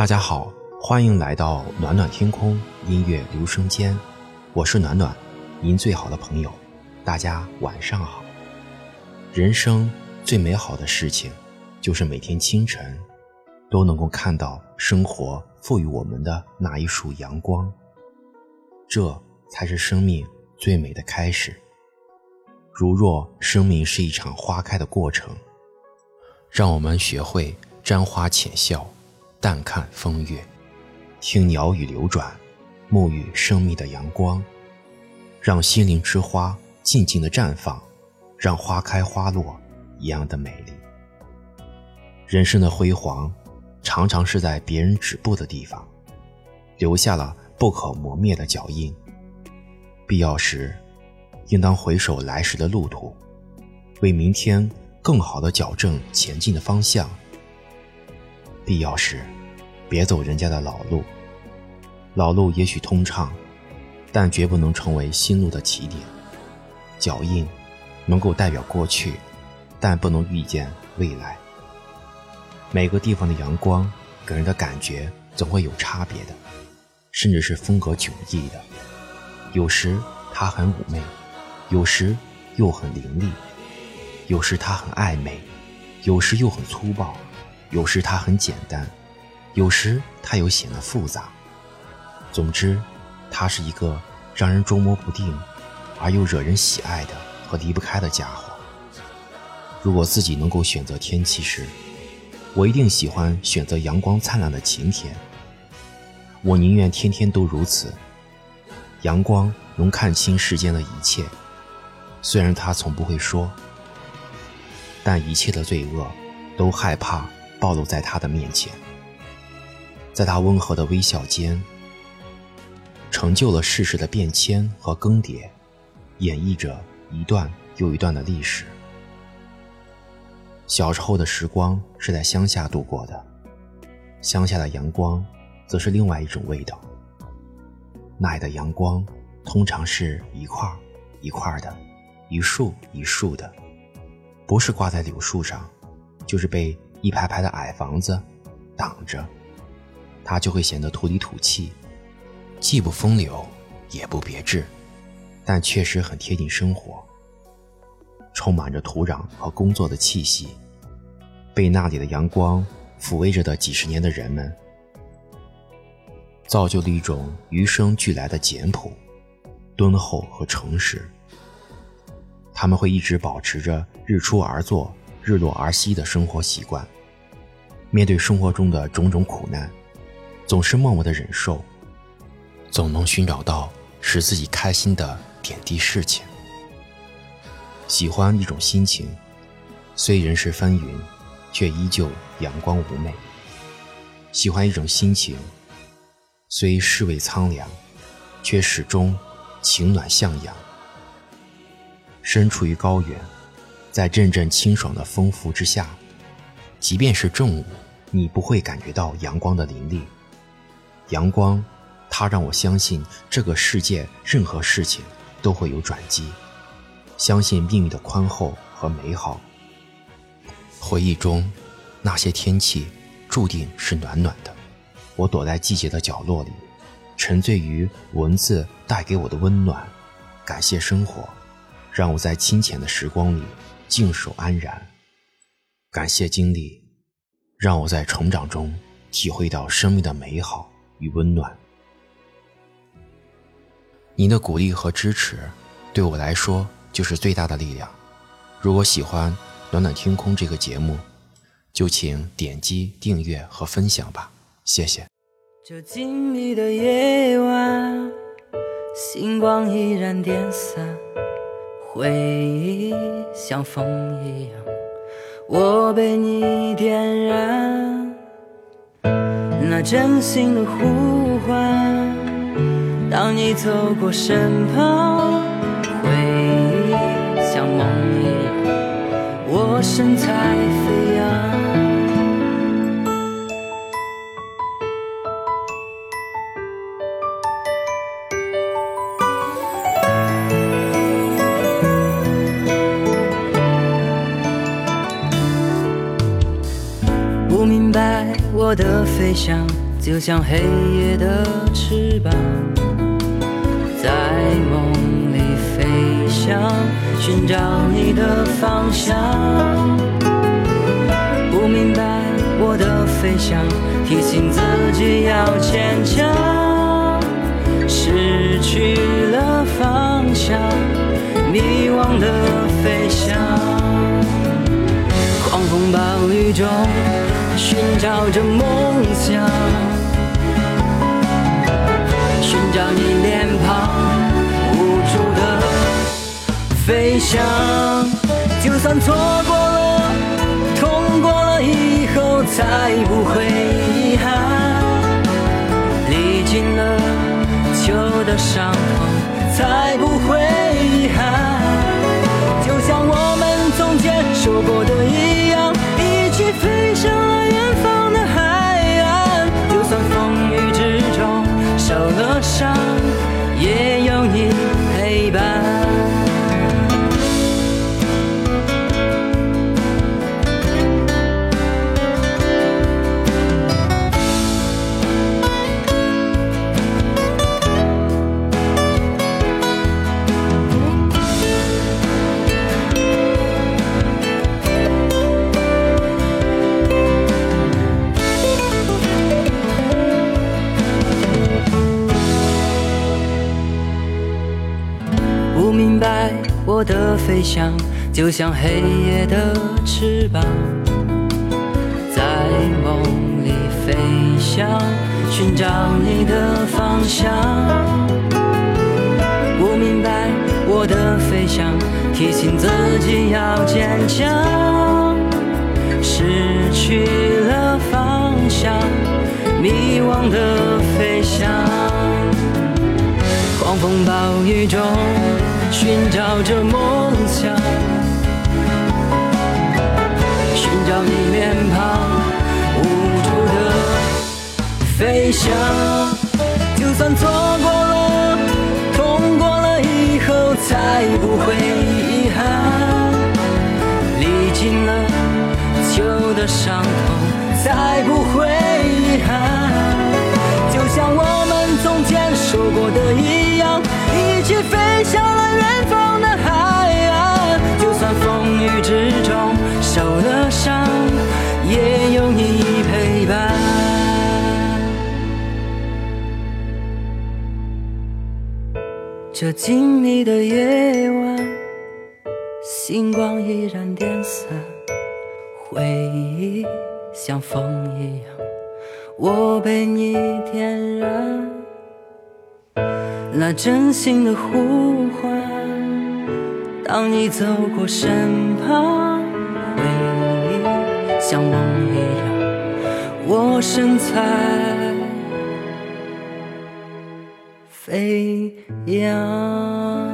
大家好，欢迎来到暖暖天空音乐留声间，我是暖暖，您最好的朋友。大家晚上好。人生最美好的事情，就是每天清晨都能够看到生活赋予我们的那一束阳光，这才是生命最美的开始。如若生命是一场花开的过程，让我们学会沾花浅笑，淡看风月，听鸟语流转，沐浴生命的阳光，让心灵之花静静的绽放，让花开花落一样的美丽。人生的辉煌，常常是在别人止步的地方，留下了不可磨灭的脚印。必要时。应当回首来时的路途，为明天更好的矫正前进的方向。必要时，别走人家的老路，老路也许通畅，但绝不能成为新路的起点。脚印能够代表过去，但不能预见未来。每个地方的阳光给人的感觉总会有差别的，甚至是风格迥异的。有时它很妩媚。有时又很凌厉，有时它很暧昧，有时又很粗暴，有时它很简单，有时它又显得复杂。总之，它是一个让人捉摸不定，而又惹人喜爱的和离不开的家伙。如果自己能够选择天气时，我一定喜欢选择阳光灿烂的晴天。我宁愿天天都如此，阳光能看清世间的一切。虽然他从不会说，但一切的罪恶都害怕暴露在他的面前。在他温和的微笑间，成就了世事的变迁和更迭，演绎着一段又一段的历史。小时候的时光是在乡下度过的，乡下的阳光则是另外一种味道。那里的阳光通常是一块一块的。一束一束的，不是挂在柳树上，就是被一排排的矮房子挡着，它就会显得土里土气，既不风流，也不别致，但确实很贴近生活，充满着土壤和工作的气息。被那里的阳光抚慰着的几十年的人们，造就了一种与生俱来的简朴、敦厚和诚实。他们会一直保持着日出而作、日落而息的生活习惯，面对生活中的种种苦难，总是默默的忍受，总能寻找到使自己开心的点滴事情。喜欢一种心情，虽人事纷纭，却依旧阳光妩媚；喜欢一种心情，虽世味苍凉，却始终情暖向阳。身处于高原，在阵阵清爽的风拂之下，即便是正午，你不会感觉到阳光的凌厉。阳光，它让我相信这个世界任何事情都会有转机，相信命运的宽厚和美好。回忆中，那些天气注定是暖暖的。我躲在季节的角落里，沉醉于文字带给我的温暖，感谢生活。让我在清浅的时光里静守安然，感谢经历，让我在成长中体会到生命的美好与温暖。您的鼓励和支持，对我来说就是最大的力量。如果喜欢《暖暖天空》这个节目，就请点击订阅和分享吧，谢谢。这静谧的夜晚，星光依然点洒。回忆像风一样，我被你点燃。那真心的呼唤，当你走过身旁，回忆像梦一样，我神采飞扬。不明白我的飞翔就像黑夜的翅膀，在梦里飞翔，寻找你的方向。不明白我的飞翔，提醒自己要坚强。失去了方向，迷惘的飞翔。狂风暴雨中，寻找着梦想。寻找你脸庞，无助的飞翔。就算错过了，痛过了以后，再不会遗憾。历经了旧的伤痛，才不会有你飞翔就像黑夜的翅膀，在梦里飞翔，寻找你的方向。不明白我的飞翔，提醒自己要坚强。失去了方向，迷惘的飞翔，狂风暴雨中。寻找着梦想。就算错过了，痛过了以后，才不会遗憾。历尽了旧的伤痛，才不会遗憾。就像我们从前说过的一样。一起飞这静谧的夜晚，星光依然点洒，回忆像风一样，我被你点燃。那真心的呼唤，当你走过身旁，回忆像梦一样，我身在飞扬。